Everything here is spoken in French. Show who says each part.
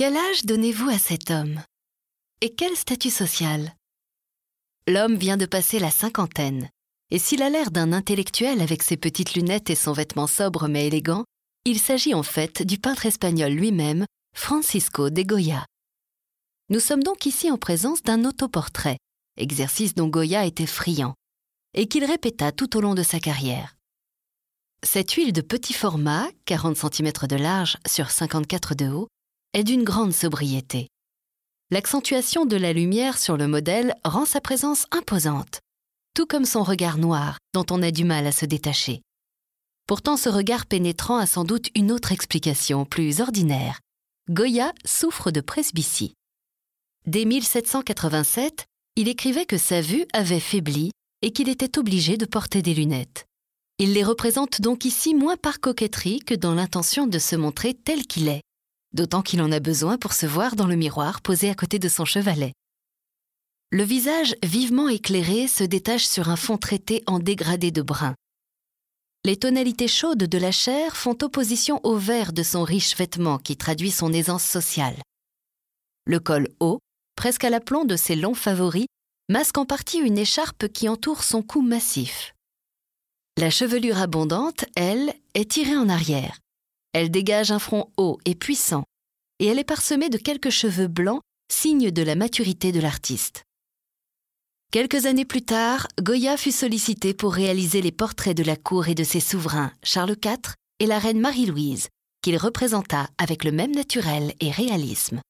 Speaker 1: Quel âge donnez-vous à cet homme? Et quel statut social? L'homme vient de passer la cinquantaine, et s'il a l'air d'un intellectuel avec ses petites lunettes et son vêtement sobre mais élégant, il s'agit en fait du peintre espagnol lui-même, Francisco de Goya. Nous sommes donc ici en présence d'un autoportrait, exercice dont Goya était friand, et qu'il répéta tout au long de sa carrière. Cette huile de petit format, 40 cm de large sur 54 de haut, est d'une grande sobriété. L'accentuation de la lumière sur le modèle rend sa présence imposante, tout comme son regard noir dont on a du mal à se détacher. Pourtant, ce regard pénétrant a sans doute une autre explication, plus ordinaire. Goya souffre de presbytie. Dès 1787, il écrivait que sa vue avait faibli et qu'il était obligé de porter des lunettes. Il les représente donc ici moins par coquetterie que dans l'intention de se montrer tel qu'il est, d'autant qu'il en a besoin pour se voir dans le miroir posé à côté de son chevalet. Le visage vivement éclairé se détache sur un fond traité en dégradé de brun. Les tonalités chaudes de la chair font opposition au vert de son riche vêtement qui traduit son aisance sociale. Le col haut, presque à l'aplomb de ses longs favoris, masque en partie une écharpe qui entoure son cou massif. La chevelure abondante, elle, est tirée en arrière. Elle dégage un front haut et puissant, et elle est parsemée de quelques cheveux blancs, signe de la maturité de l'artiste. Quelques années plus tard, Goya fut sollicité pour réaliser les portraits de la cour et de ses souverains, Charles IV et la reine Marie-Louise, qu'il représenta avec le même naturel et réalisme.